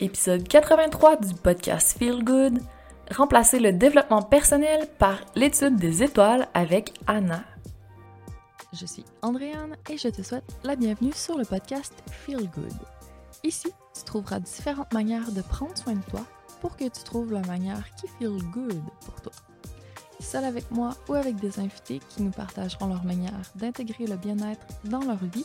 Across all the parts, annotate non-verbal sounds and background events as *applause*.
épisode 83 du podcast Feel Good. Remplacer le développement personnel par l'étude des étoiles avec Anna. Je suis Andréane et je te souhaite la bienvenue sur le podcast Feel Good. Ici, tu trouveras différentes manières de prendre soin de toi pour que tu trouves la manière qui feel good pour toi. Seul avec moi ou avec des invités qui nous partageront leur manière d'intégrer le bien-être dans leur vie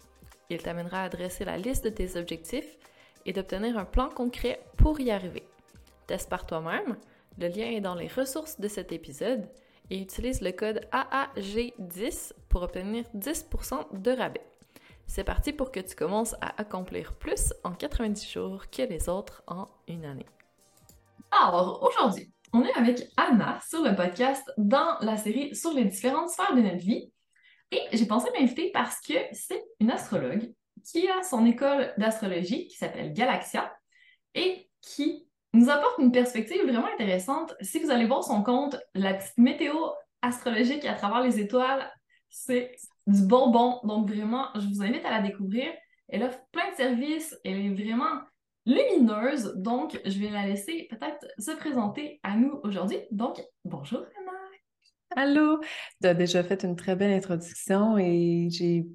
il t'amènera à dresser la liste de tes objectifs et d'obtenir un plan concret pour y arriver. Teste par toi-même. Le lien est dans les ressources de cet épisode et utilise le code AAG10 pour obtenir 10% de rabais. C'est parti pour que tu commences à accomplir plus en 90 jours que les autres en une année. Alors, aujourd'hui, on est avec Anna sur le podcast dans la série sur les différentes sphères de notre vie. Et j'ai pensé m'inviter parce que c'est une astrologue qui a son école d'astrologie qui s'appelle Galaxia et qui nous apporte une perspective vraiment intéressante. Si vous allez voir son compte, la petite météo astrologique à travers les étoiles, c'est du bonbon. Donc vraiment, je vous invite à la découvrir. Elle offre plein de services, elle est vraiment lumineuse. Donc, je vais la laisser peut-être se présenter à nous aujourd'hui. Donc, bonjour. Allô! Tu as déjà fait une très belle introduction et j'ai.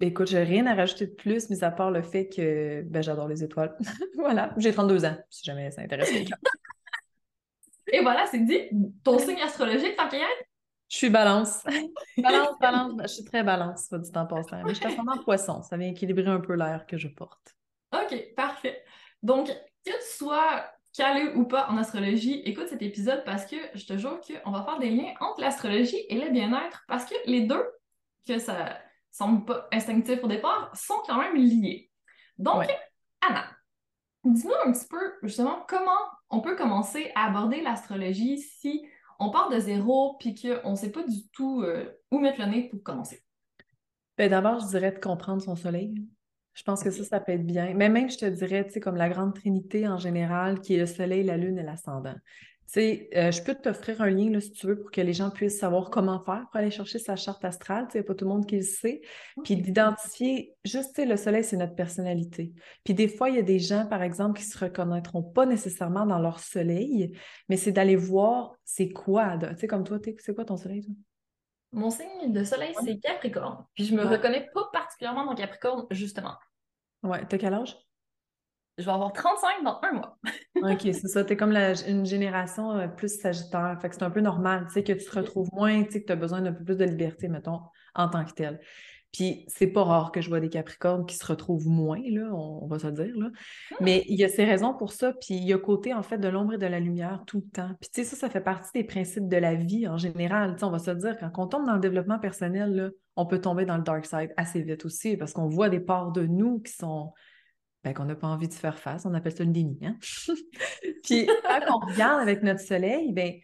Écoute, j'ai rien à rajouter de plus, mis à part le fait que ben, j'adore les étoiles. *laughs* voilà, j'ai 32 ans, si jamais ça intéresse quelqu'un. et voilà, c'est dit. Ton signe astrologique, tant Je suis balance. balance, balance. *laughs* Je suis très balance, soit dit en passant. Mais je suis vraiment poisson. Ça vient équilibrer un peu l'air que je porte. OK, parfait. Donc, que tu sois calé ou pas en astrologie, écoute cet épisode parce que je te jure qu'on va faire des liens entre l'astrologie et le bien-être parce que les deux, que ça semble pas instinctif au départ, sont quand même liés. Donc, Anna, dis-nous un petit peu justement comment on peut commencer à aborder l'astrologie si on part de zéro puis qu'on ne sait pas du tout euh, où mettre le nez pour commencer? Ben D'abord, je dirais de comprendre son soleil. Je pense que ça, ça peut être bien. Mais même, je te dirais, tu sais, comme la grande trinité en général, qui est le soleil, la lune et l'ascendant. Tu sais, euh, je peux t'offrir un lien, là, si tu veux, pour que les gens puissent savoir comment faire pour aller chercher sa charte astrale. Tu sais, pas tout le monde qui le sait. Puis d'identifier, juste, tu sais, le soleil, c'est notre personnalité. Puis des fois, il y a des gens, par exemple, qui se reconnaîtront pas nécessairement dans leur soleil, mais c'est d'aller voir c'est quoi. Tu sais, comme toi, c'est quoi ton soleil, toi? Mon signe de soleil, c'est Capricorne. Puis je me reconnais pas particulièrement dans Capricorne, justement. Ouais, t'as quel âge? Je vais avoir 35 dans un mois. *laughs* OK, c'est ça. T'es comme une génération euh, plus sagittaire. Fait que c'est un peu normal, tu sais, que tu te retrouves moins, tu sais, que tu as besoin d'un peu plus de liberté, mettons, en tant que tel. Puis c'est pas rare que je vois des Capricornes qui se retrouvent moins, là, on, va se le dire. Là. Ah! Mais il y a ces raisons pour ça, puis il y a côté en fait de l'ombre et de la lumière tout le temps. Puis tu sais, ça, ça fait partie des principes de la vie en général. on va se dire, quand on tombe dans le développement personnel, là, on peut tomber dans le dark side assez vite aussi, parce qu'on voit des parts de nous qui sont ben, qu'on n'a pas envie de faire face. On appelle ça une déni. Hein? *laughs* puis quand on regarde avec notre soleil, ben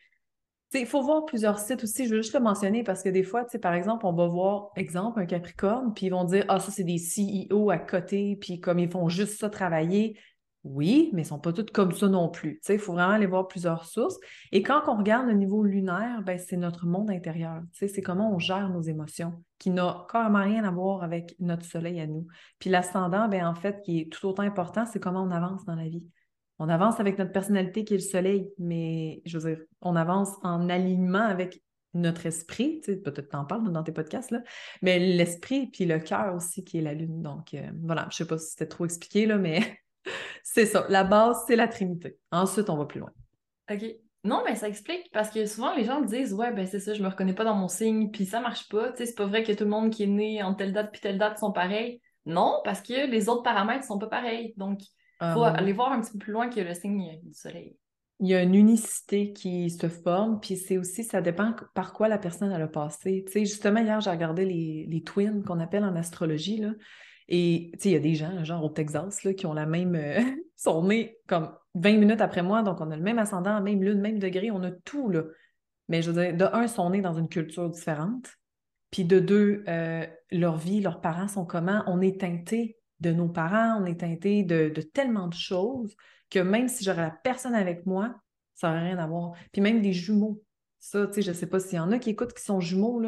il faut voir plusieurs sites aussi. Je veux juste le mentionner parce que des fois, par exemple, on va voir, exemple, un Capricorne, puis ils vont dire Ah, ça, c'est des CEO à côté, puis comme ils font juste ça travailler. Oui, mais ils ne sont pas tous comme ça non plus. Il faut vraiment aller voir plusieurs sources. Et quand on regarde le niveau lunaire, ben, c'est notre monde intérieur. C'est comment on gère nos émotions, qui n'a carrément rien à voir avec notre soleil à nous. Puis l'ascendant, ben, en fait, qui est tout autant important, c'est comment on avance dans la vie on avance avec notre personnalité qui est le soleil, mais je veux dire, on avance en alignement avec notre esprit, tu sais, peut-être t'en parles dans tes podcasts, là, mais l'esprit puis le cœur aussi qui est la lune. Donc, euh, voilà, je sais pas si c'était trop expliqué, là, mais *laughs* c'est ça. La base, c'est la Trinité. Ensuite, on va plus loin. OK. Non, mais ça explique parce que souvent les gens disent Ouais, ben c'est ça, je me reconnais pas dans mon signe, puis ça marche pas. Tu sais, c'est pas vrai que tout le monde qui est né en telle date puis telle date sont pareils. Non, parce que les autres paramètres sont pas pareils. Donc, il faut Euh, aller voir un petit peu plus loin que le signe du soleil. il y a une unicité qui se forme, puis c'est aussi, ça dépend par quoi la personne elle a passé. Tu sais, justement, hier, j'ai regardé les, les twins qu'on appelle en astrologie, là, et tu sais, il y a des gens, genre au Texas, là, qui ont la même... euh, *laughs* sont nés comme 20 minutes après moi, donc on a le même ascendant, même lune, même degré, on a tout, là. Mais je veux dire, de un, sont nés dans une culture différente, puis de deux, euh, leur vie, leurs parents sont comment? On est teinté de nos parents, on est teinté de, tellement de choses que même si j'aurais la personne avec moi, ça n'aurait rien à voir. Puis même des jumeaux. Ça, tu sais, je ne sais pas s'il y en a qui écoutent qui sont jumeaux.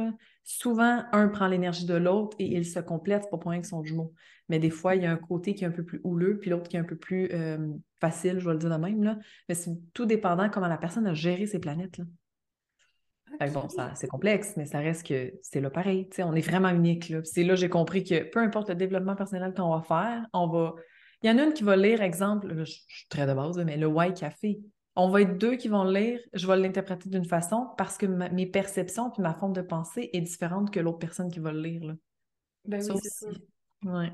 Souvent, un prend l'énergie de l'autre et ils se complètent, pas pour rien qu'ils sont jumeaux. Mais des fois, il y a un côté qui est un peu plus houleux, puis l'autre qui est un peu plus euh, facile, je vais le dire de même. Mais c'est tout dépendant comment la personne a géré ses planètes. Fait que bon, c'est complexe, mais ça reste que c'est là pareil. on est vraiment unique. C'est là que j'ai compris que peu importe le développement personnel qu'on va faire, on va. Il y en a une qui va lire, exemple, je, suis très de base, mais le White Café. On va être deux qui vont le lire, je vais l'interpréter d'une façon parce que ma- mes perceptions puis ma forme de pensée est différente que l'autre personne qui va le lire. Là. Ben Ça oui, c'est. Ouais.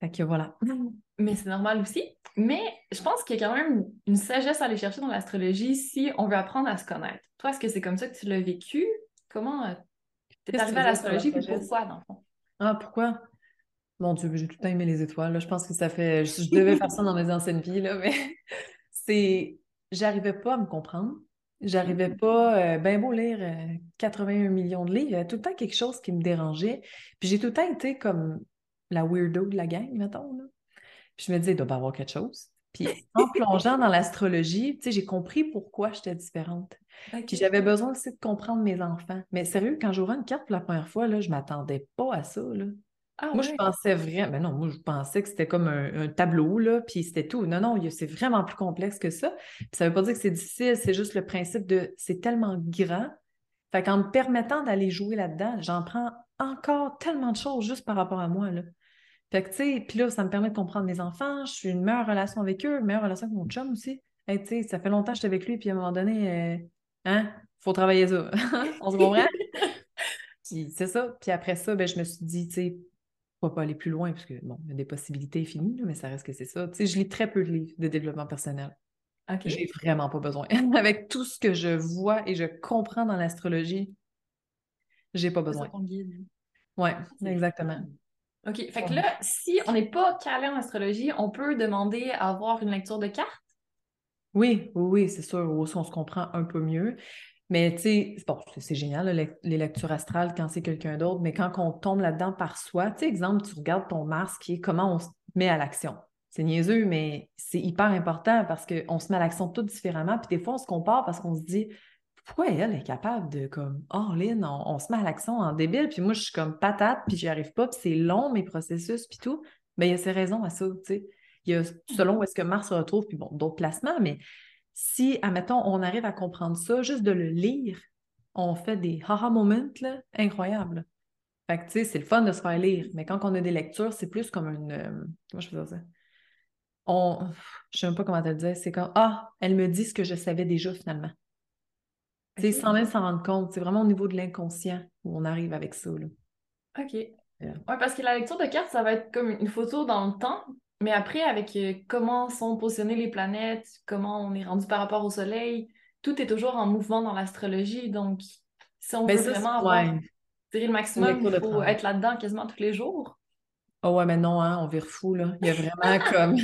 Fait que voilà. *laughs* Mais c'est normal aussi. Mais je pense qu'il y a quand même une sagesse à aller chercher dans l'astrologie si on veut apprendre à se connaître. Toi, est-ce que c'est comme ça que tu l'as vécu? Comment euh, t'es Qu'est-ce que arrivé tu à l'astrologie sagesse? pourquoi, dans le fond? Ah, pourquoi? Mon Dieu, j'ai tout le temps aimé les étoiles. là. Je pense que ça fait. Je, je devais faire ça dans mes anciennes vies, là, mais *laughs* c'est. J'arrivais pas à me comprendre. J'arrivais pas. euh, ben beau lire euh, 81 millions de livres, il y avait tout le temps quelque chose qui me dérangeait. Puis j'ai tout le temps été comme la weirdo de la gang, mettons. Là. Puis je me disais, il doit pas y avoir quelque chose. Puis *laughs* en plongeant dans l'astrologie, tu sais, j'ai compris pourquoi j'étais différente. Puis j'avais besoin aussi de comprendre mes enfants. Mais sérieux, quand j'ouvrais une carte pour la première fois, là, je m'attendais pas à ça. Là. Ah Moi, je pensais vraiment. Mais non, moi, je pensais que c'était comme un, un tableau, là, puis c'était tout. Non, non, c'est vraiment plus complexe que ça. Puis ça veut pas dire que c'est difficile, c'est juste le principe de c'est tellement grand. Fait qu'en me permettant d'aller jouer là-dedans, j'en prends encore tellement de choses juste par rapport à moi, là. Fait que, tu sais, puis là, ça me permet de comprendre mes enfants. Je suis une meilleure relation avec eux, une meilleure relation avec mon chum aussi. Hey, tu sais, ça fait longtemps que j'étais avec lui, puis à un moment donné, euh, hein, faut travailler ça. *laughs* On se comprend? *laughs* Puis c'est ça. Puis après ça, ben, je me suis dit, tu sais, pourquoi pas aller plus loin, parce que, bon, il y a des possibilités infinies, mais ça reste que c'est ça. Tu sais, je lis très peu de livres de développement personnel. OK. J'ai vraiment pas besoin. *laughs* Avec tout ce que je vois et je comprends dans l'astrologie, j'ai pas besoin. Ouais, exactement. OK. Fait que là, si on n'est pas calé en astrologie, on peut demander à avoir une lecture de cartes? Oui, oui, oui, c'est sûr. Aussi, on se comprend un peu mieux. Mais tu sais, c'est- bon, c'est- génial, là, les lectures astrales quand c'est quelqu'un d'autre, mais quand on tombe là-dedans par soi, tu sais, exemple, tu regardes ton Mars qui est comment on se met à l'action. C'est niaiseux, mais c'est hyper important parce qu'on se met à l'action tout différemment. Puis des fois, on se compare parce qu'on se dit pourquoi elle est capable de comme oh Lynn, on, on se met à l'action en débile, puis moi je suis comme patate, puis j'y arrive pas, puis c'est long mes processus, puis tout. Mais il y a ses raisons à ça, tu sais. Il y a selon où est-ce que Mars se retrouve, puis bon, d'autres placements, mais si, admettons, on arrive à comprendre ça, juste de le lire, on fait des haha moments là, incroyables. Fait que, tu sais, c'est le fun de se faire lire, mais quand on a des lectures, c'est plus comme une. euh, comment je peux dire ça? On, je sais même pas comment te le dire. C'est comme Ah, elle me dit ce que je savais déjà finalement. Tu sais, OK. sans même s'en rendre compte. C'est vraiment au niveau de l'inconscient où on arrive avec ça. Là. OK. Ouais, parce que la lecture de cartes, ça va être comme une photo dans le temps, mais après, avec euh, comment sont positionnées les planètes, comment on est rendu par rapport au Soleil, tout est toujours en mouvement dans l'astrologie. Donc, si on Ben, veut ça, vraiment c'est- avoir ouais. tiré le maximum, il faut être là-dedans quasiment tous les jours. Oh ouais, mais non, hein, on vire fou, là. Il y a vraiment *laughs* comme...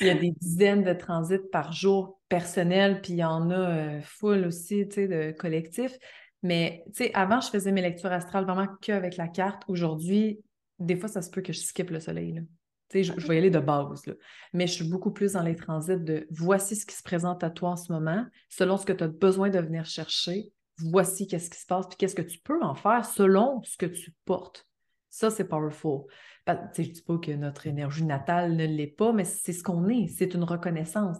il y a des dizaines de transits par jour personnels, puis il y en a euh, full aussi, tu sais, de collectifs. Mais, tu sais, avant, je faisais mes lectures astrales vraiment qu'avec la carte. Aujourd'hui, des fois, ça se peut que je skip le soleil, là. Tu sais, je, je vais y aller de base, là. Mais je suis beaucoup plus dans les transits de voici ce qui se présente à toi en ce moment, selon ce que tu as besoin de venir chercher, voici qu'est-ce qui se passe, puis qu'est-ce que tu peux en faire selon ce que tu portes. Ça, c'est powerful. Je ne dis pas que notre énergie natale ne l'est pas, mais c'est ce qu'on est. C'est une reconnaissance.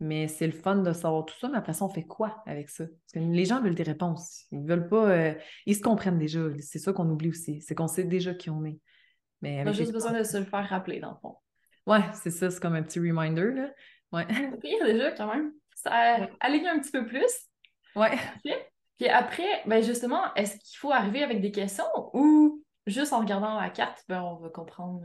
Mais c'est le fun de savoir tout ça, mais après ça, on fait quoi avec ça? Parce que les gens veulent des réponses. Ils veulent pas. euh, ils se comprennent déjà. C'est ça qu'on oublie aussi. C'est qu'on sait déjà qui on est. Mais On a juste besoin de se le faire rappeler, dans le fond. Ouais, c'est ça, c'est comme un petit reminder, là. Ouais. *laughs* Pire déjà, quand même. Ça aligne un petit peu plus. Ouais. Puis après, ben justement, est-ce qu'il faut arriver avec des questions ou juste en regardant la carte, ben on va comprendre?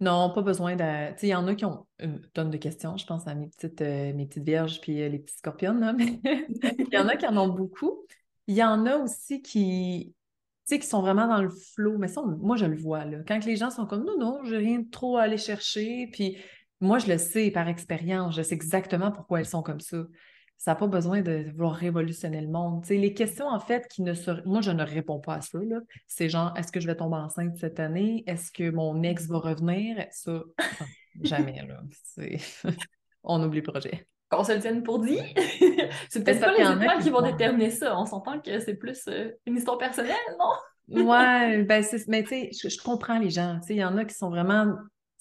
Non, pas besoin de. Tu sais, il y en a qui ont une tonne de questions. Je pense à mes petites, euh, mes petites vierges puis euh, les petits scorpions. Là. Mais *laughs* il y en a qui en ont beaucoup. Il y en a aussi qui, tu qui sont vraiment dans le flow. Mais ça, moi, je le vois. Là. Quand les gens sont comme non, non, j'ai rien trop à aller chercher. Puis moi, je le sais par expérience. Je sais exactement pourquoi elles sont comme ça ça n'a pas besoin de vouloir révolutionner le monde. les questions, en fait, qui ne se... Moi, je ne réponds pas à ça. C'est genre, est-ce que je vais tomber enceinte cette année? Est-ce que mon ex va revenir? Ça, *laughs* jamais, là. *laughs* On oublie le projet. Qu'on se le tienne pour dit? *laughs* c'est peut-être pas les étoiles qui vont déterminer ça. On s'entend que c'est plus euh, une histoire personnelle, non? ouais, ben mais tu sais, je, comprends les gens. Il y en a qui sont vraiment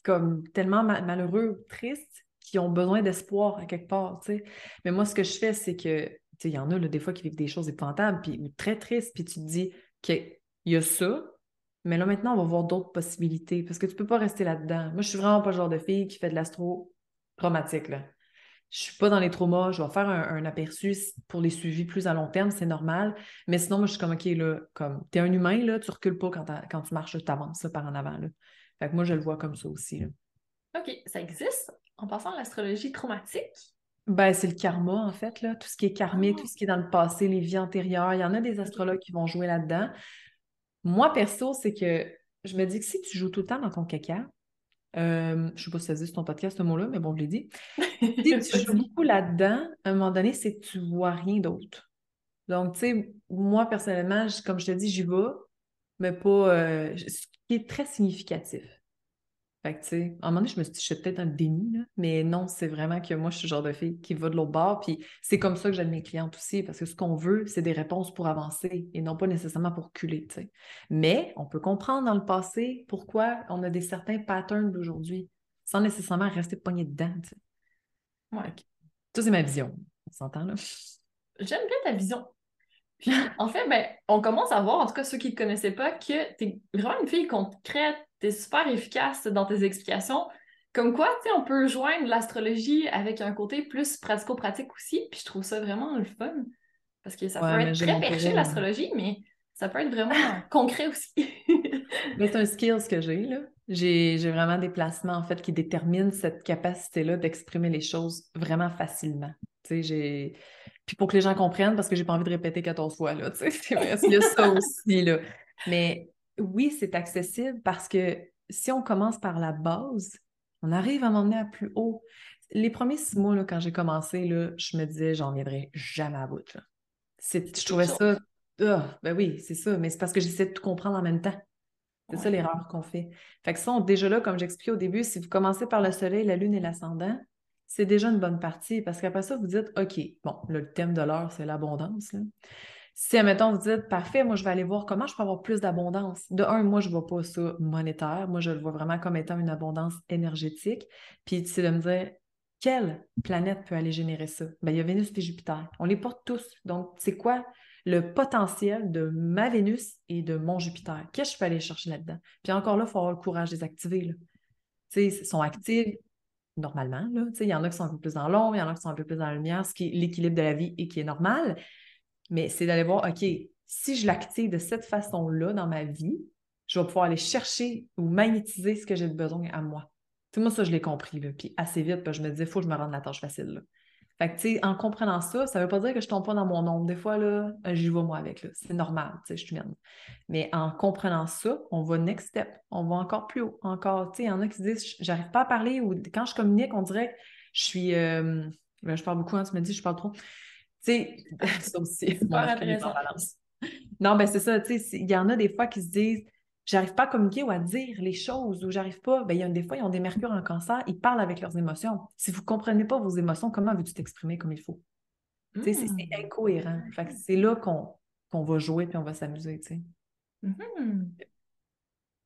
comme tellement malheureux, tristes, qui ont besoin d'espoir à quelque part. Mais moi, ce que je fais, c'est que, il y en a, là, des fois, qui vivent des choses épouvantables, puis, ou très tristes, puis tu te dis qu'il y a ça, mais là, maintenant, on va voir d'autres possibilités, parce que tu peux pas rester là-dedans. Moi, je suis vraiment pas le genre de fille qui fait de l'astro traumatique, là. Je suis pas dans les traumas, je vais faire un, aperçu pour les suivis plus à long terme, c'est normal. Mais sinon, moi, je suis comme, OK, là, comme, t'es un humain, là, tu recules pas quand, tu marches, tu avances par en avant, là. Fait que moi, je le vois comme ça aussi. OK, ça existe? En passant à l'astrologie traumatique? Ben, c'est le karma, en fait, là. Tout ce qui est karmique, ah. tout ce qui est dans le passé, les vies antérieures. Il y en a des astrologues qui vont jouer là-dedans. Moi, perso, c'est que je me dis que si tu joues tout le temps dans ton caca, euh, je sais pas si ça dit sur ton podcast ce mot-là, mais bon, je l'ai dit. *laughs* si tu joues beaucoup là-dedans, à un moment donné, c'est que tu vois rien d'autre. Donc, tu sais, moi, personnellement, comme je te dis, j'y vais, mais pas. Euh, ce qui est très significatif. Fait que, tu sais, à un moment donné, je me suis dit, je suis peut-être un déni, là. mais non, c'est vraiment que moi, je suis le genre de fille qui va de l'autre bord. Puis c'est comme ça que j'aide mes clientes aussi, parce que ce qu'on veut, c'est des réponses pour avancer et non pas nécessairement pour culer, tu sais. Mais on peut comprendre dans le passé pourquoi on a des certains patterns d'aujourd'hui, sans nécessairement rester pogné dedans, tu sais. Ouais. Ça, c'est ma vision. On s'entend, là? J'aime bien ta vision. Puis, en fait, ben, on commence à voir, en tout cas ceux qui ne te connaissaient pas, que tu es vraiment une fille concrète, tu es super efficace dans tes explications. Comme quoi, tu sais, on peut joindre l'astrologie avec un côté plus pratico-pratique aussi, puis je trouve ça vraiment le fun. Parce que ça peut être très perché, l'astrologie, mais ça peut être vraiment *laughs* concret aussi. *laughs* mais c'est un skill que j'ai, là. J'ai vraiment des placements, en fait, qui déterminent cette capacité-là d'exprimer les choses vraiment facilement. Tu sais, j'ai... Puis pour que les gens comprennent, parce que j'ai pas envie de répéter 14 fois, là, tu sais, c'est vrai, il y a ça aussi, là. Mais oui, c'est accessible parce que si on commence par la base, on arrive à m'emmener à plus haut. Les premiers six mois, là, quand j'ai commencé, là, je me disais, j'en viendrai jamais à bout. Je trouvais ça. Ah, ben oui, c'est ça, mais c'est parce que j'essaie de tout comprendre en même temps. C'est ça l'erreur qu'on fait. Fait que ça, déjà là, comme j'expliquais au début, si vous commencez par le soleil, la lune et l'ascendant, c'est déjà une bonne partie parce qu'après ça, vous dites, OK, bon, le thème de l'heure, c'est l'abondance. Si, admettons, vous dites, parfait, moi, je vais aller voir comment je peux avoir plus d'abondance. De un, moi, je ne vois pas ça monétaire. Moi, je le vois vraiment comme étant une abondance énergétique. Puis, c'est de me dire, quelle planète peut aller générer ça? Bien, il y a Vénus et Jupiter. On les porte tous. Donc, c'est quoi le potentiel de ma Vénus et de mon Jupiter? Qu'est-ce que je peux aller chercher là-dedans? Puis encore là, il faut avoir le courage de les activer. Là. ils sont actifs normalement. Il y en a qui sont un peu plus dans l'ombre, il y en a qui sont un peu plus dans la lumière, ce qui est l'équilibre de la vie et qui est normal mais c'est d'aller voir, OK, si je l'active de cette façon-là dans ma vie, je vais pouvoir aller chercher ou magnétiser ce que j'ai besoin à moi. Tout moi, ça, je l'ai compris. Là. Puis assez vite, je me disais, il faut que je me rende la tâche facile. Fait que, tu sais, en comprenant ça, ça ne veut pas dire que je ne tombe pas dans mon ombre. Des fois, là, euh, j'y vais moi avec. C'est normal, tu sais, je suis humaine. Mais en comprenant ça, on va next step. On va encore plus haut. Encore, tu sais, il y en a qui disent, j'arrive pas à parler ou quand je communique, on dirait je suis. Euh, ben, je parle beaucoup, hein, tu me dis, je parle trop. Tu sais, *laughs* ça aussi, Non, ben c'est ça, tu sais, il y en a des fois qui se disent j'arrive pas à communiquer ou à dire les choses ou j'arrive pas. Ben, il y a des fois, ils ont des mercures en cancer, ils parlent avec leurs émotions. Si vous comprenez pas vos émotions, comment veux-tu t'exprimer comme il faut? Tu sais, c'est mmh. incohérent. Fait c'est là qu'on va jouer puis on va s'amuser, tu sais. Mmh.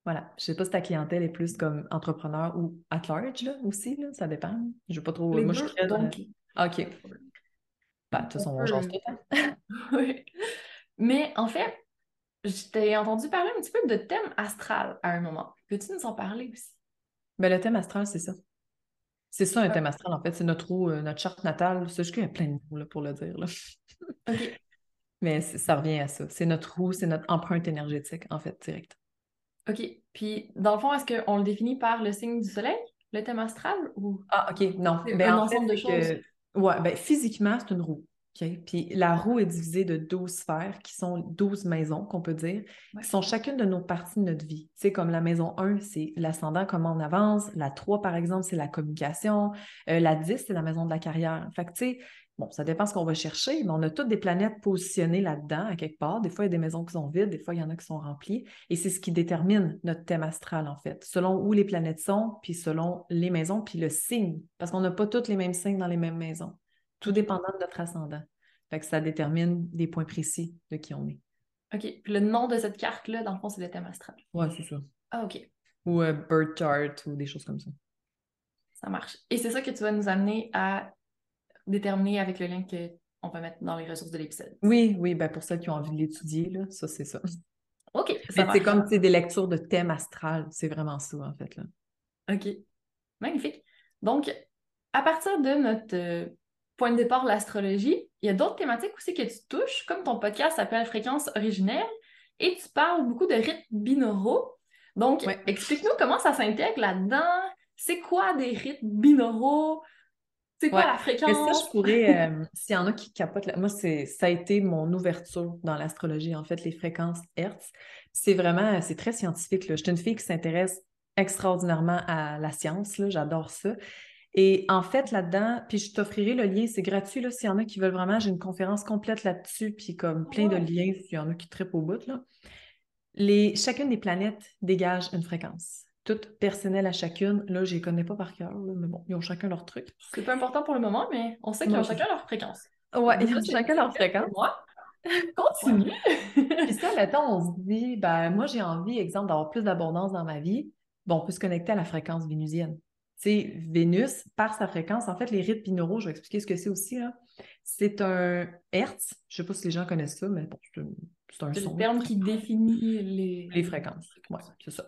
Voilà. Je sais pas si ta clientèle est plus comme entrepreneur ou at large, là, aussi, là. Ça dépend. Je veux pas trop... Moi, je suis très... Donc... OK. Bah, de toute façon, on change tout *laughs* oui. Mais en fait, je t'ai entendu parler un petit peu de thème astral à un moment. Peux-tu nous en parler aussi? Ben, le thème astral, c'est ça. C'est ça un thème astral, en fait. C'est notre roue, euh, notre charte natale. C'est juste qu'il y a plein de mots là, pour le dire. Là. *laughs* OK. Mais ça revient à ça. C'est notre roue, c'est notre empreinte énergétique, en fait, direct. OK. Puis, dans le fond, est-ce qu'on le définit par le signe du soleil, le thème astral, ou... Ah, OK, non. C'est Ben, un en ensemble de fait, choses. que- ouais, ben, physiquement, c'est une roue. OK? Puis la roue est divisée de 12 sphères, qui sont 12 maisons, qu'on peut dire, Ouais. qui sont chacune de nos parties de notre vie. Tu sais, comme la maison 1, c'est l'ascendant, comment on avance. La 3, par exemple, c'est la communication. Euh, la 10, c'est la maison de la carrière. Fait que, tu sais, bon, ça dépend ce qu'on va chercher, mais on a toutes des planètes positionnées là-dedans, à quelque part. Des fois, il y a des maisons qui sont vides, des fois, il y en a qui sont remplies. Et c'est ce qui détermine notre thème astral, en fait, selon où les planètes sont, puis selon les maisons, puis le signe. Parce qu'on n'a pas tous les mêmes signes dans les mêmes maisons, tout dépendant de notre ascendant. Fait que ça détermine des points précis de qui on est. OK. Puis le nom de cette carte-là, dans le fond, c'est le thème astral. Ouais, c'est ça. Ah, OK. Ou euh, birth chart ou des choses comme ça. Ça marche. Et c'est ça que tu vas nous amener à déterminer avec le lien qu'on va mettre dans les ressources de l'épisode. Oui, oui, ben pour ceux qui ont envie de l'étudier, là, ça, c'est ça. OK. Ça c'est comme des lectures de thème astral, c'est vraiment ça, en fait. Là. OK. Magnifique. Donc, à partir de notre euh, point de départ, l'astrologie, il y a d'autres thématiques aussi que tu touches, comme ton podcast s'appelle Fréquence originelle, et tu parles beaucoup de rites binauraux. Donc, Ouais. explique-nous comment ça s'intègre là-dedans. C'est quoi des rites binauraux? C'est quoi Ouais. la Mais fréquence? ça, je pourrais, *laughs* euh, s'il y en a qui capotent, là- moi, c'est, ça a été mon ouverture dans l'astrologie, en fait, les fréquences Hertz. C'est vraiment, c'est très scientifique, là. Je suis une fille qui s'intéresse extraordinairement à la science, là. J'adore ça. Et en fait, là-dedans, puis je t'offrirai le lien, c'est gratuit, là, s'il y en a qui veulent vraiment, j'ai une conférence complète là-dessus, puis comme plein de liens, s'il y en a qui trippent au bout, là. Les, chacune des planètes dégage une fréquence. Toutes personnelles à chacune. Là, je les connais pas par cœur, là, mais bon, ils ont chacun leur truc. C'est pas important pour le moment, mais on sait qu'ils ont chacun leur fréquence. Ouais, ils ont chacun leur fréquence. Moi, continue. Puis ça, mettons, on se dit, ben, moi, j'ai envie, exemple, d'avoir plus d'abondance dans ma vie. Bon, on peut se connecter à la fréquence vénusienne. Tu sais, Vénus, par sa fréquence, en fait, les rites binauraux, je vais expliquer ce que c'est aussi, là. C'est un Hertz. Je sais pas si les gens connaissent ça, mais bon, c'est un, c'est un C'est son. le terme qui définit les, Les fréquences. Ouais, c'est ça.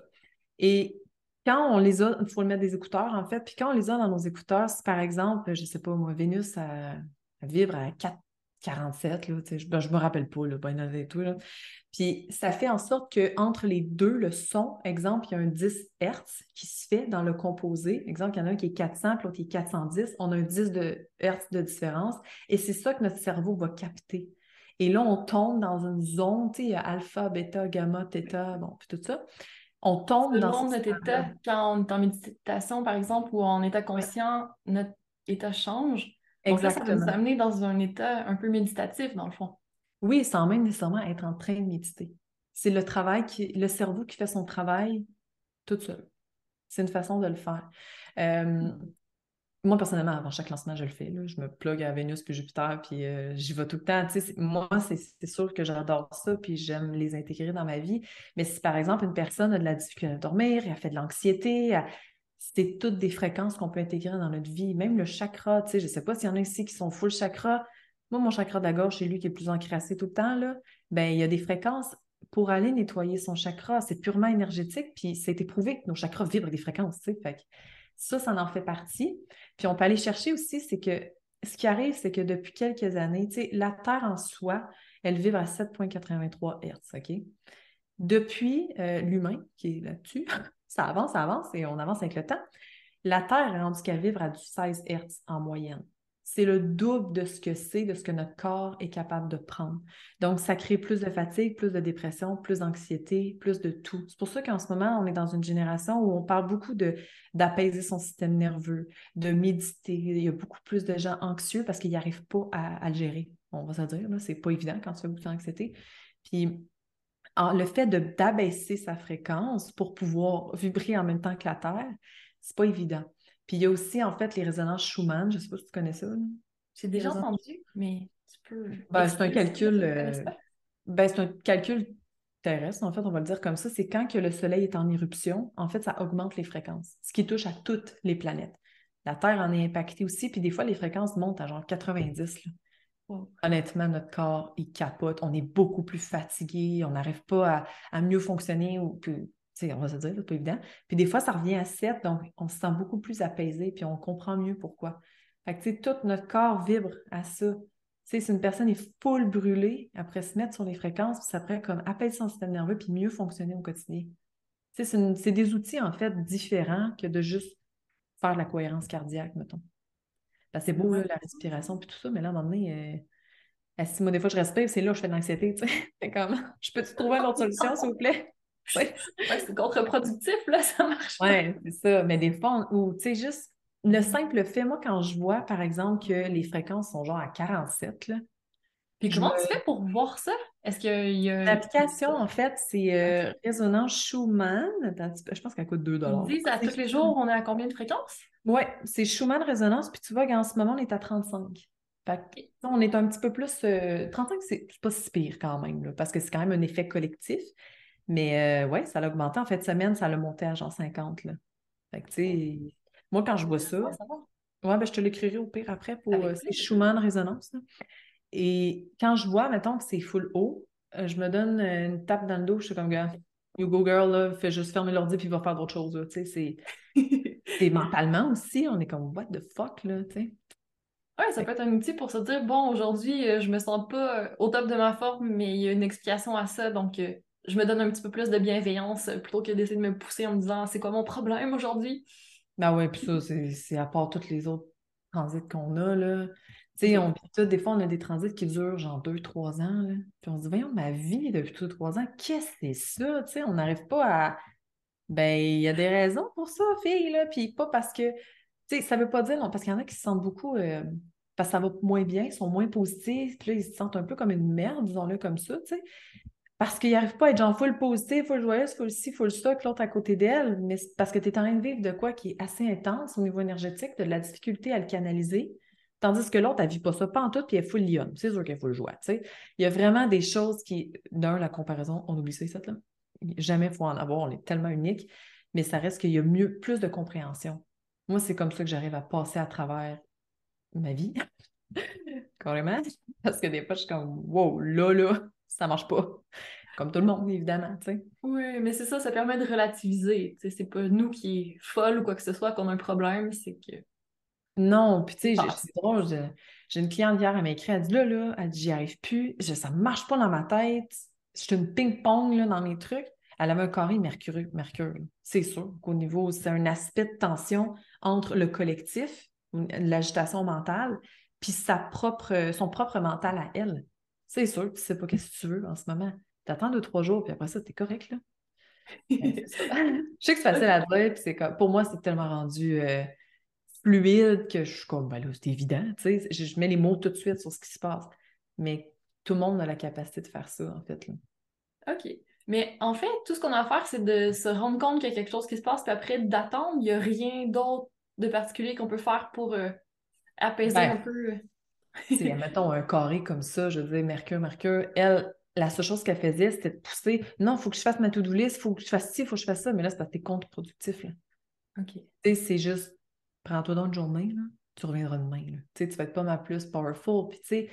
Et quand on les a, il faut le mettre des écouteurs, en fait. Puis quand on les a dans nos écouteurs, si par exemple, je sais pas, moi, Vénus, elle, vibre à 4,47, là, je, ben, je me rappelle pas, là, ben, et tout. Puis ça fait en sorte qu'entre les deux, le son, exemple, il y a un 10 Hertz qui se fait dans le composé. Exemple, il y en a un qui est 400, puis l'autre qui est 410. On a un 10 de Hertz de différence. Et c'est ça que notre cerveau va capter. Et là, on tombe dans une zone, tu sais, alpha, bêta, gamma, theta, bon, puis tout ça. On tombe dans Selon notre état, quand on est en méditation, par exemple, ou en état conscient, notre état change. Donc là, ça va nous Exactement. amener dans un état un peu méditatif, dans le fond. Oui, sans même nécessairement être en train de méditer. C'est le travail qui, le cerveau qui fait son travail tout seul. C'est une façon de le faire. Euh, moi, personnellement, avant chaque lancement, je le fais. Je me plug à Vénus puis Jupiter, puis euh, j'y vais tout le temps. Moi, c'est sûr que j'adore ça, puis j'aime les intégrer dans ma vie. Mais si, par exemple, une personne a de la difficulté à dormir, elle fait de l'anxiété, c'est toutes des fréquences qu'on peut intégrer dans notre vie. Même le chakra, je ne sais pas s'il y en a ici qui sont full chakra. Moi, mon chakra de la c'est lui qui est plus encrassé tout le temps, là. Ben, il y a des fréquences pour aller nettoyer son chakra. C'est purement énergétique, puis c'est éprouvé que nos chakras vibrent des fréquences. Fait ça, ça en fait partie. Puis on peut aller chercher aussi, c'est que ce qui arrive, c'est que depuis quelques années, la Terre en soi, elle vibre à 7,83 Hz, OK? Depuis euh, l'humain qui est là-dessus, *laughs* ça avance, ça avance et on avance avec le temps. La Terre est rendue qu'elle vibre à du 16 Hz en moyenne. C'est le double de ce que c'est, de ce que notre corps est capable de prendre. Donc, ça crée plus de fatigue, plus de dépression, plus d'anxiété, plus de tout. C'est pour ça qu'en ce moment, on est dans une génération où on parle beaucoup d'apaiser son système nerveux, de méditer. Il y a beaucoup plus de gens anxieux parce qu'ils n'arrivent pas à, le gérer. On va se dire, c'est pas évident quand tu fais beaucoup d'anxiété. Puis, le fait d'abaisser sa fréquence pour pouvoir vibrer en même temps que la Terre, c'est pas évident. Puis il y a aussi, en fait, les résonances Schumann. Je ne sais pas si tu connais ça. J'ai déjà entendu, mais tu peux. Ben, c'est un calcul, euh. Ben, c'est un calcul terrestre, en fait, on va le dire comme ça. C'est quand que le Soleil est en éruption, en fait, ça augmente les fréquences, ce qui touche à toutes les planètes. La Terre en est impactée aussi, puis des fois, les fréquences montent à genre 90. là. Wow. Honnêtement, notre corps, il capote. On est beaucoup plus fatigué, on n'arrive pas à, à mieux fonctionner. Ou, puis, on va se dire, c'est pas évident. Puis des fois, ça revient à 7, donc on se sent beaucoup plus apaisé, puis on comprend mieux pourquoi. Fait que, tu sais, tout notre corps vibre à ça. Tu sais, si une personne est full brûlée, après se mettre sur les fréquences, puis ça pourrait comme apaiser son système nerveux, puis mieux fonctionner au quotidien. Tu sais, c'est des outils, en fait, différents que de juste faire la cohérence cardiaque, mettons. c'est beau, la respiration, puis tout ça, mais là, à un moment donné, euh, si moi, des fois, je respire, c'est là où je fais de l'anxiété, tu sais? *laughs* comme, je peux-tu trouver une autre solution, s'il vous plaît? Ouais. c'est contre-productif, là, ça marche Oui, c'est ça. Mais des fois, ou, tu sais, juste le simple fait, moi, quand je vois, par exemple, que les fréquences sont genre à 47, là, puis comment tu fais pour voir ça? Est-ce qu'il y a. L'application, en fait, c'est euh, Résonance Schumann. Je pense qu'elle coûte 2 Ils disent à tous les jours, on est à combien de fréquences? Oui, c'est Schumann Résonance. Puis tu vois qu'en ce moment, on est à 35. Fait on est un petit peu plus. 35, euh, c'est pas si pire quand même, parce que c'est quand même un effet collectif. Mais euh, ouais, ça a augmenté. En fait, semaine, ça a monté à genre 50. Là. Fait que, tu sais, moi, quand je vois ça. Ouais, ben, je te l'écrirai au pire après pour. Euh, c'est Schumann Résonance. Et quand je vois, mettons que c'est full haut, euh, je me donne une tape dans le dos, je suis comme, gars, you go girl, là, fais juste fermer l'ordi puis va faire d'autres choses. Tu sais, *laughs* c'est mentalement aussi, on est comme, what the fuck, là, tu sais. Ouais, ça peut être un outil pour se dire, bon, aujourd'hui, euh, je me sens pas euh, au top de ma forme, mais il y a une explication à ça, donc je me donne un petit peu plus de bienveillance plutôt que d'essayer de me pousser en me disant, c'est quoi mon problème aujourd'hui? Ben ouais, puis ça, c'est à part tous les autres transits qu'on a, là. Tu sais, on, des fois, on a des transits qui durent genre deux, trois ans. Là. Puis on se dit, voyons, ma vie depuis deux, trois ans, qu'est-ce que c'est ça? Tu sais, on n'arrive pas à. Ben, il y a des raisons pour ça, fille, là. Puis pas parce que. Tu sais, ça veut pas dire, non, parce qu'il y en a qui se sentent beaucoup. Euh, parce que ça va moins bien, ils sont moins positifs, puis là, ils se sentent un peu comme une merde, disons-le comme ça, tu sais. Parce qu'ils n'arrivent pas à être genre full positif, full joyeuse, full ci, full ça, que l'autre à côté d'elle, mais parce que tu es en train de vivre de quoi qui est assez intense au niveau énergétique, de la difficulté à le canaliser. Tandis que l'autre, elle ne vit pas ça, pas en tout, puis elle est full lionne. C'est sûr qu'elle est full joie. Il y a vraiment des choses qui, d'un, la comparaison, on oublie ça, ça là. Jamais il faut en avoir, on est tellement unique, mais ça reste qu'il y a mieux, plus de compréhension. Moi, c'est comme ça que j'arrive à passer à travers ma vie. *laughs* Carrément. Parce que des fois, je suis comme, wow, là, là, ça marche pas. Comme tout le monde, évidemment, tu sais. Oui, mais c'est ça, ça permet de relativiser. C'est pas nous qui est folle ou quoi que ce soit qu'on a un problème, c'est que non, puis tu sais, c'est drôle, j'ai une cliente hier, elle m'a écrit, elle dit là, là, elle dit j'y arrive plus, ça ne marche pas dans ma tête, je suis une ping-pong là, dans mes trucs. Elle avait un carré mercure, mercure. C'est sûr qu'au niveau, c'est un aspect de tension entre le collectif, l'agitation mentale, puis sa propre, son propre mental à elle. C'est sûr tu sais pas qu'est-ce que tu veux en ce moment. Tu attends deux, trois jours, puis après ça, tu es correct, là. *laughs* je sais que c'est facile à dire, puis c'est comme, pour moi, c'est tellement rendu euh, fluide que je suis comme, ben là, c'est évident, tu sais, je, mets les mots tout de suite sur ce qui se passe. Mais tout le monde a la capacité de faire ça, en fait. Là. OK. Mais en fait, tout ce qu'on a à faire, c'est de se rendre compte qu'il y a quelque chose qui se passe, puis après, d'attendre. Il n'y a rien d'autre de particulier qu'on peut faire pour euh, apaiser ben, un peu. C'est, mettons, un carré comme ça, je veux dire, Mercure, Mercure, elle, la seule chose qu'elle faisait, c'était de pousser. Non, il faut que je fasse ma to-do list, il faut que je fasse ci, il faut que je fasse ça. Mais là, c'est parce que t'es contre-productif. Là. OK. Tu sais, c'est juste prends-toi dans une journée, là, tu reviendras demain. Là. Tu vas être pas ma plus powerful. Puis, tu sais,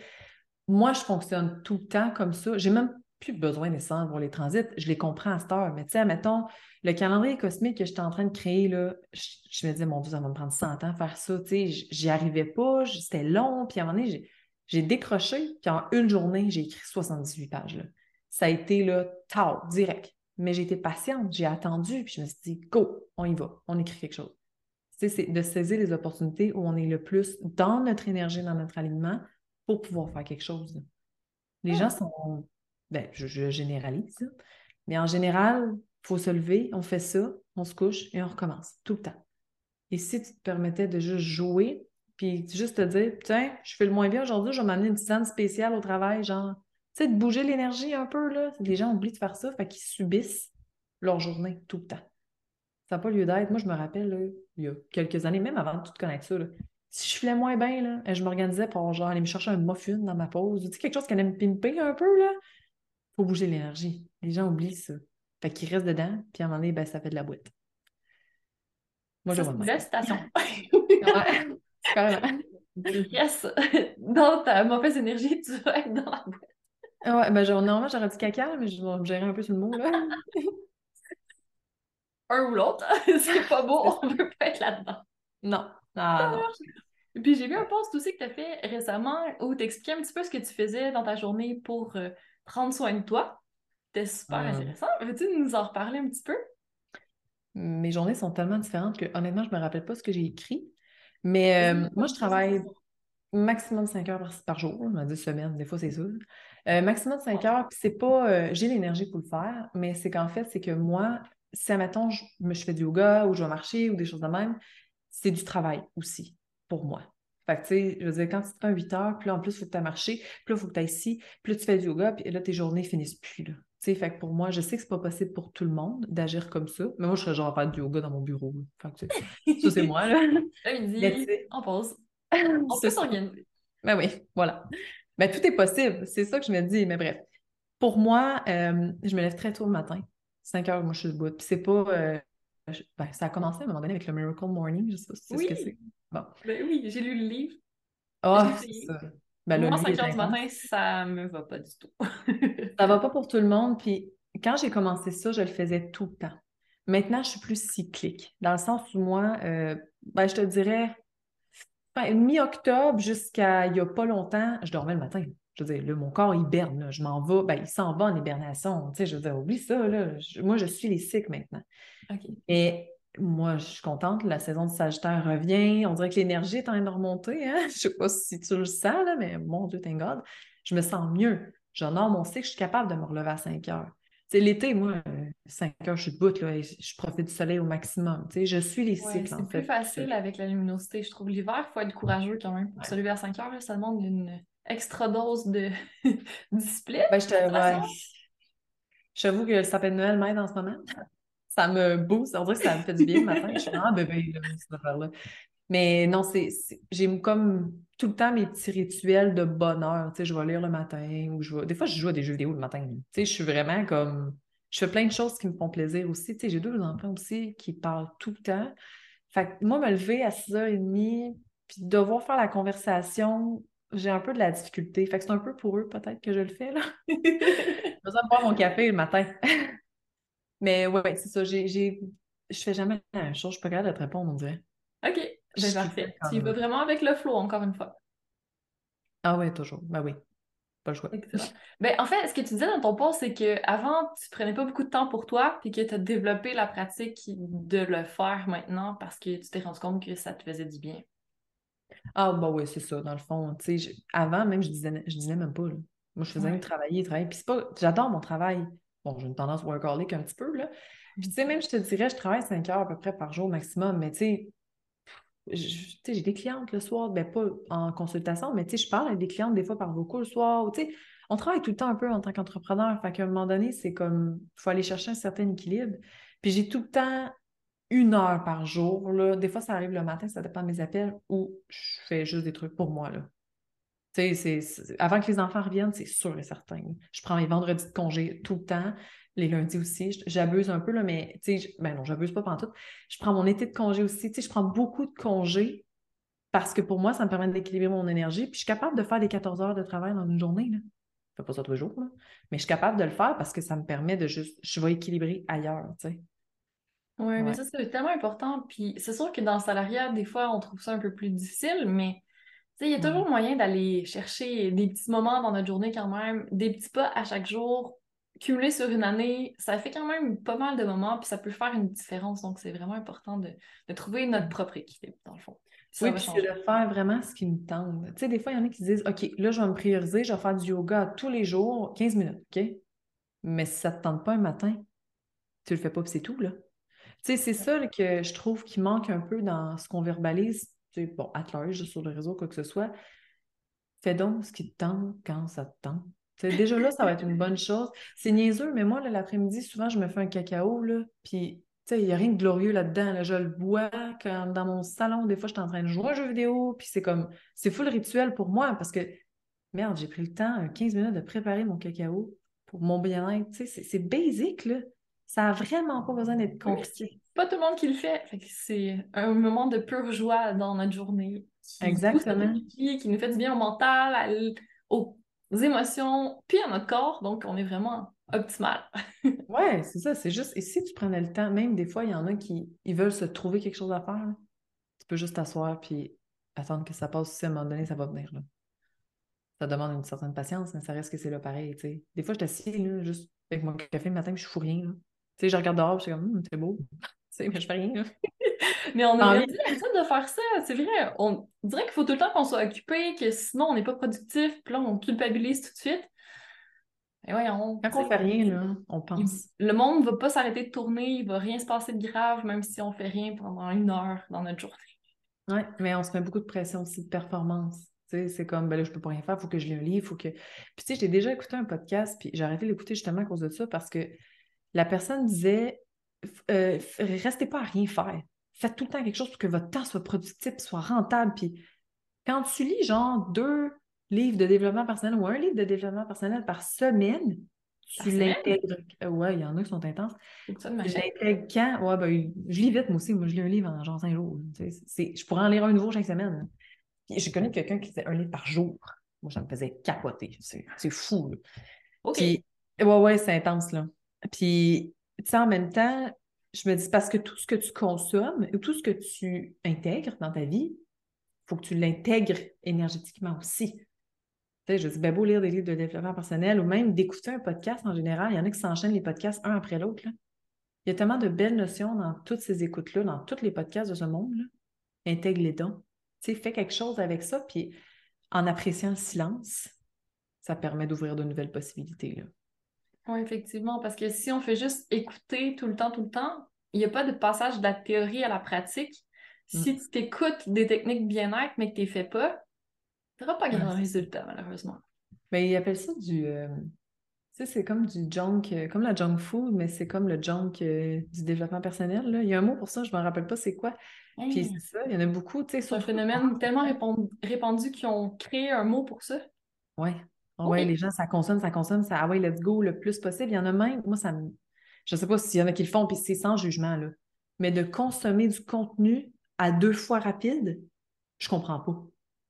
moi, je fonctionne tout le temps comme ça. J'ai même plus besoin nécessairement de voir les transits. Je les comprends à cette heure. Mais, tu sais, mettons, le calendrier cosmique que j'étais en train de créer, là, je, me disais, mon Dieu, ça va me prendre 100 ans faire ça. Tu sais, j'y arrivais pas, c'était long. Puis, à un moment donné, j'ai décroché. Puis, en une journée, j'ai écrit 78 pages. Là. Ça a été, là, tard, direct. Mais j'ai été patiente, j'ai attendu, puis je me suis dit, go, on y va, on écrit quelque chose c'est de saisir les opportunités où on est le plus dans notre énergie, dans notre alignement pour pouvoir faire quelque chose. Les gens sont, ben, je, généralise, mais en général, il faut se lever, on fait ça, on se couche et on recommence tout le temps. Et si tu te permettais de juste jouer, puis juste te dire, tiens, je fais le moins bien aujourd'hui, je vais m'amener une tisane spéciale au travail, genre, tu sais, de bouger l'énergie un peu, là. Les gens oublient de faire ça, fait qu'ils subissent leur journée tout le temps. Ça n'a pas lieu d'être. Moi, je me rappelle, il y a quelques années, même avant de tout connaître ça, si je filais moins bien, là, je m'organisais pour genre aller me chercher un muffin dans ma pause. Tu sais, quelque chose qui allait me pimper un peu, là. Faut bouger l'énergie. Les gens oublient ça. Fait qu'ils restent dedans, puis à un moment donné, ben, ça fait de la boîte. Moi, je vois *laughs* ouais, *laughs* Yes! Dans ta mauvaise énergie, tu vas être dans la boîte. Ouais, ben, normalement, j'aurais dit caca, mais je vais gérer un peu sur le mot, là. *laughs* un ou l'autre. c'est pas beau, on veut pas être là-dedans. Non. Ah, non. Puis j'ai vu un post aussi que tu as fait récemment où tu expliquais un petit peu ce que tu faisais dans ta journée pour euh, prendre soin de toi. C'était super intéressant. Veux-tu nous en reparler un petit peu? Mes journées sont tellement différentes que honnêtement, je me rappelle pas ce que j'ai écrit. Mais euh, moi, je travaille maximum 5 heures par, jour, on a 10 semaines, des fois c'est sûr. Euh, maximum 5 heures, puis c'est pas. j'ai l'énergie pour le faire, mais c'est qu'en fait, c'est que moi, si admettons, je, je fais du yoga ou je vais marcher ou des choses de même, c'est du travail aussi pour moi. Fait que, tu sais, je veux dire, quand tu te prends 8 heures, puis là, en plus, il faut que tu marché, puis là, il faut que tu ailles ici, puis là, tu fais du yoga, puis là, tes journées finissent plus, là. Tu sais, fait que pour moi, je sais que c'est pas possible pour tout le monde d'agir comme ça, mais moi, je serais genre à faire du yoga dans mon bureau. Fait que, ça, c'est moi, là. *laughs* midi, on pause. *laughs* On peut s'organiser. Ben oui, voilà. Ben, tout est possible, c'est ça que je me dis, mais bref. Pour moi, euh, je me lève très tôt le matin. 5 heures, moi, je suis debout. Puis c'est pas... Euh, ben, ça a commencé à un moment donné avec le Miracle Morning, je sais pas si sais ce que c'est. Ben oui, j'ai lu le livre. Ah, c'est ça. Ben, Moi, 5 heures du matin, ça me va pas du tout. ça va pas pour tout le monde. Puis quand j'ai commencé ça, je le faisais tout le temps. Maintenant, je suis plus cyclique, dans le sens où moi, euh, ben, je te dirais, mi-octobre jusqu'à il n'y a pas longtemps, je dormais le matin. Je veux dire, mon corps hiberne, je m'en vais, ben, il s'en va en hibernation. Tu sais, je veux dire, oublie ça, là. moi, je suis les cycles maintenant. Et moi, je suis contente, la saison de Sagittaire revient. On dirait que l'énergie est en train de remonter. Hein? *laughs* Je sais pas si tu le sens, là, mais mon Dieu, thank God, je me sens mieux. J'honore mon cycle, je suis capable de me relever à 5 heures. L'été, moi, 5 heures, je suis debout, là, je profite du soleil au maximum. je suis les cycles, C'est plus facile avec la luminosité. Je trouve l'hiver, il faut être courageux quand même. Pour se lever à 5 heures, ça demande une extra dose de *laughs* discipline. Ben, je te... J'avoue que le sapin de Noël m'aide en ce moment ça me booste. On dirait que ça me fait du bien le matin. Je suis ah, bébé, cette affaire-là. Mais non, c'est, j'ai comme tout le temps mes petits rituels de bonheur. Tu sais, je vais lire le matin ou je vais... Des fois, je joue à des jeux vidéo le matin. Tu sais, je suis vraiment comme... Je fais plein de choses qui me font plaisir aussi. Tu sais, j'ai deux enfants aussi qui parlent tout le temps. Fait que moi, me lever à 6h30 puis devoir faire la conversation, j'ai un peu de la difficulté. Fait que c'est un peu pour eux, peut-être, que je le fais, là. J'ai besoin de boire mon café le matin. Mais ouais, c'est ça. J'ai, j'ai... Je fais jamais la même chose. Je suis pas capable de te répondre, on dirait. OK. Ben, parfait. Tu vas vraiment avec le flow, encore une fois. Ah ouais, toujours. Ben oui. Pas le choix. Ben, en fait, ce que tu disais dans ton post, c'est qu'avant, tu prenais pas beaucoup de temps pour toi, puis que tu as développé la pratique de le faire maintenant parce que tu t'es rendu compte que ça te faisait du bien. Ah, bah oui, c'est ça. Dans le fond, tu sais, avant, même, je disais, je disais même pas. Moi, je faisais même travailler, travailler. Puis c'est pas. J'adore mon travail. Bon, j'ai une tendance workaholic un petit peu, là. Puis, tu sais, même, je te dirais, je travaille 5 heures à peu près par jour maximum, mais tu sais, j'ai des clientes le soir, ben pas en consultation, mais tu sais, je parle avec des clientes des fois par beaucoup le soir, tu sais, on travaille tout le temps un peu en tant qu'entrepreneur, fait qu'à un moment donné, c'est comme, il faut aller chercher un certain équilibre. Puis j'ai tout le temps une heure par jour, là. Des fois, ça arrive le matin, ça dépend de mes appels, où je fais juste des trucs pour moi, là. C'est, avant que les enfants reviennent, c'est sûr et certain. Je prends mes vendredis de congé tout le temps, les lundis aussi. J'abuse un peu, là, mais ben non, j'abuse pas pendant tout. Je prends mon été de congé aussi. Je prends beaucoup de congés parce que pour moi, ça me permet d'équilibrer mon énergie. Puis je suis capable de faire les 14 heures de travail dans une journée. Là. Je fais pas ça tous les jours, mais je suis capable de le faire parce que ça me permet de juste. Je vais équilibrer ailleurs. Oui, ouais. mais ça, c'est tellement important. Puis c'est sûr que dans le salariat, des fois, on trouve ça un peu plus difficile, mais il y a toujours moyen d'aller chercher des petits moments dans notre journée quand même, des petits pas à chaque jour, cumulés sur une année, ça fait quand même pas mal de moments, puis ça peut faire une différence. Donc, c'est vraiment important de, trouver notre propre équilibre, dans le fond. oui, puis c'est de faire vraiment ce qui nous tente. Tu sais, des fois, il y en a qui disent OK, là, je vais me prioriser, je vais faire du yoga tous les jours, 15 minutes, OK? Mais si ça ne te tente pas un matin, tu le fais pas, puis c'est tout, là. Tu sais, c'est ça que je trouve qui manque un peu dans ce qu'on verbalise bon, at large sur le réseau, quoi que ce soit, fais donc ce qui te tente quand ça te tente. déjà là, ça va être une bonne chose. C'est niaiseux, mais moi, l'après-midi, souvent, je me fais un cacao, là, puis il n'y a rien de glorieux là-dedans. Je le bois quand dans mon salon. Des fois, je suis en train de jouer à un jeu vidéo, puis c'est comme, c'est full rituel pour moi parce que, merde, j'ai pris le temps, 15 minutes, de préparer mon cacao pour mon bien-être. C'est basic, là. Ça n'a vraiment pas besoin d'être compliqué pas tout le monde qui le fait. c'est un moment de pure joie dans notre journée. Exactement. Qui, qui nous fait du bien au mental, au, émotions, puis à notre corps. Donc, on est vraiment optimal. *laughs* ouais, c'est ça. C'est juste, et si tu prenais le temps, même des fois, il y en a qui ils veulent se trouver quelque chose à faire, tu peux juste t'asseoir puis attendre que ça passe. Si à un moment donné, ça va venir. Là. Ça demande une certaine patience, mais ça reste que c'est là pareil. Des fois, je t'assieds là, juste avec mon café le matin, puis je fous rien. Tu sais, je regarde dehors, je suis comme, hum, c'est beau. Mais je fais rien. *laughs* mais on a l'habitude de faire ça, c'est vrai. On dirait qu'il faut tout le temps qu'on soit occupé, que sinon on n'est pas productif, puis là on culpabilise tout de suite. Et voyons. Quand on fait rien, là, on pense. le monde ne va pas s'arrêter de tourner, il va rien se passer de grave, même si on fait rien pendant une heure dans notre journée. Oui, mais on se met beaucoup de pression aussi de performance. C'est comme, ben là, je peux pas rien faire, il faut que je lis un livre, il faut que. Puis, tu sais, j'ai déjà écouté un podcast, puis j'ai arrêté de l'écouter justement à cause de ça, parce que la personne disait euh, restez pas à rien faire. Faites tout le temps quelque chose pour que votre temps soit productif, soit rentable. Puis quand tu lis genre deux livres de développement personnel ou un livre de développement personnel par semaine, tu l'intègres. Euh, ouais, il y en a qui sont intenses. J'intègre quand? Ouais, ben, je lis vite, moi aussi. Moi, je lis un livre en genre cinq jours. Je pourrais en lire un nouveau chaque semaine. J'ai connu quelqu'un qui faisait un livre par jour. Moi, ça me faisait capoter. C'est fou. OK. ouais, ouais, c'est intense, là. Puis, tu sais, en même temps, je me dis, parce que tout ce que tu consommes ou tout ce que tu intègres dans ta vie, il faut que tu l'intègres énergétiquement aussi. Tu sais, je dis, ben beau lire des livres de développement personnel ou même d'écouter un podcast en général. Il y en a qui s'enchaînent les podcasts un après l'autre. Il y a tellement de belles notions dans toutes ces écoutes-là, dans tous les podcasts de ce monde. Là. Intègre les dons. Tu sais, fais quelque chose avec ça, puis en appréciant le silence, ça permet d'ouvrir de nouvelles possibilités. Là. Oui, effectivement, parce que si on fait juste écouter tout le temps, tout le temps, il n'y a pas de passage de la théorie à la pratique. Mm. Si tu t'écoutes des techniques bien-être, mais que tu ne les fais pas, tu n'auras pas grand résultat, malheureusement. Mais ils appellent ça du. Euh, tu sais, c'est comme du junk, euh, comme la junk food, mais c'est comme le junk euh, du développement personnel. Là. Il y a un mot pour ça, je ne me rappelle pas c'est quoi? Puis c'est ça, il y en a beaucoup, tu sais. C'est un phénomène tellement répandu qu'ils ont créé un mot pour ça. Oui, ah oui, les gens, ça consomme, ça consomme, ça, ah ouais, let's go le plus possible. Il y en a même, moi, ça me. Je ne sais pas s'il y en a qui le font, puis c'est sans jugement, là. Mais de consommer du contenu à deux fois rapide, je comprends pas.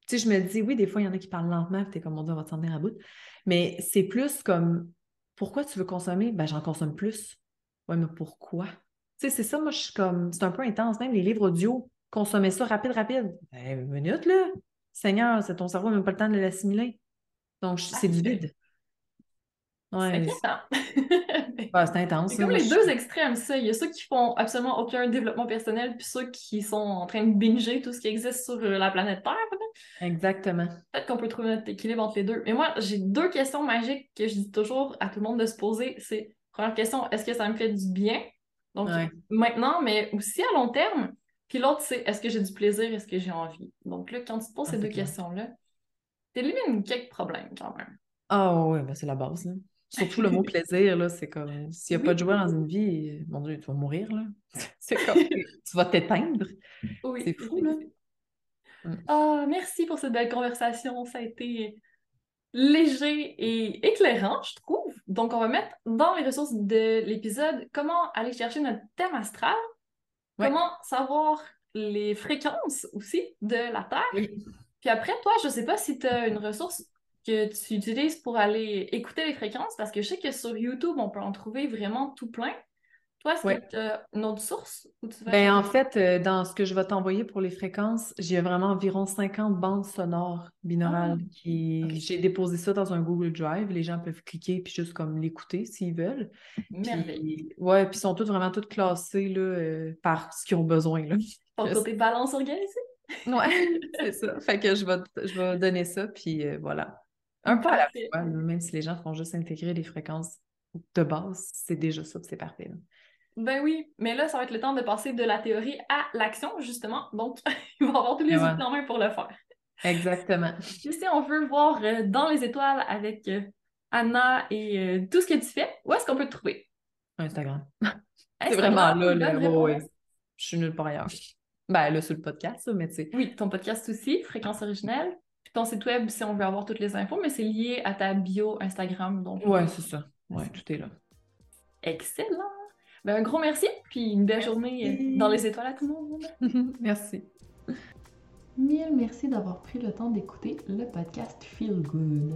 Tu sais, je me dis, oui, des fois, il y en a qui parlent lentement, puis t'es comme, on dit, on va te tenir à bout. Mais c'est plus comme, pourquoi tu veux consommer? Ben, j'en consomme plus. Ouais, mais pourquoi? Tu sais, c'est ça, moi, je suis comme, c'est un peu intense. Même les livres audio, consommer ça rapide, rapide. Ben, une minute, là. Seigneur, c'est ton cerveau n'a même pas le temps de l'assimiler. Donc, c'est du vide. *laughs* Ouais, c'est intense. C'est comme les deux extrêmes, ça. Il y a ceux qui font absolument aucun développement personnel, puis ceux qui sont en train de binger tout ce qui existe sur euh, la planète Terre. Exactement. Peut-être qu'on peut trouver notre équilibre entre les deux. Mais moi, j'ai deux questions magiques que je dis toujours à tout le monde de se poser. C'est, première question, est-ce que ça me fait du bien? Donc, maintenant, mais aussi à long terme. Puis l'autre, c'est, est-ce que j'ai du plaisir? Est-ce que j'ai envie? Donc là, quand tu te poses ah, ces deux questions-là, t'élimines quelques problèmes quand même. Ah oui, ben c'est la base. Là. Surtout le mot *laughs* plaisir, là, c'est comme s'il n'y a pas de joie dans une vie, mon Dieu, tu vas mourir, là. *laughs* C'est comme *laughs* tu vas t'éteindre. Oui. C'est fou, là. Mm. Ah, merci pour cette belle conversation. Ça a été léger et éclairant, je trouve. Donc, on va mettre dans les ressources de l'épisode comment aller chercher notre thème astral, comment savoir les fréquences aussi de la Terre. Puis après, toi, je sais pas si tu as une ressource que tu utilises pour aller écouter les fréquences, parce que je sais que sur YouTube, on peut en trouver vraiment tout plein. Toi, est-ce que tu as une autre source? ben, en fait, euh, dans ce que je vais t'envoyer pour les fréquences, j'ai vraiment environ 50 bandes sonores binaurales ah, qui... J'ai déposé ça dans un Google Drive. Les gens peuvent cliquer puis juste comme l'écouter s'ils veulent. Puis, ouais, puis ils sont toutes vraiment toutes classées là, euh, par ce qu'ils ont besoin. Là. Pour *laughs* côté balance organisée? Ouais, *laughs* c'est ça. Fait que je vais, je vais donner ça, puis euh, voilà. Un peu à la fois, même si les gens font juste intégrer les fréquences de base, c'est déjà ça, c'est parfait. Ben oui, mais là, ça va être le temps de passer de la théorie à l'action, justement. Donc, *laughs* il va avoir tous les outils en main pour le faire. Exactement. si on veut voir euh, dans les étoiles avec euh, Anna et tout ce que tu fais, où est-ce qu'on peut te trouver? Instagram. *laughs* c'est vraiment là, là. Je suis nulle part ailleurs. Ben là, sur le podcast, mais tu sais. Oui, ton podcast aussi, Fréquence originelle. Puis ton site web, si on veut avoir toutes les infos, mais c'est lié à ta bio Instagram. Donc... Ouais, c'est ça. Ouais, tout est là. Excellent! Ben, un gros merci, puis une belle journée dans les étoiles à tout le monde. *laughs* merci. Mille merci d'avoir pris le temps d'écouter le podcast Feel Good.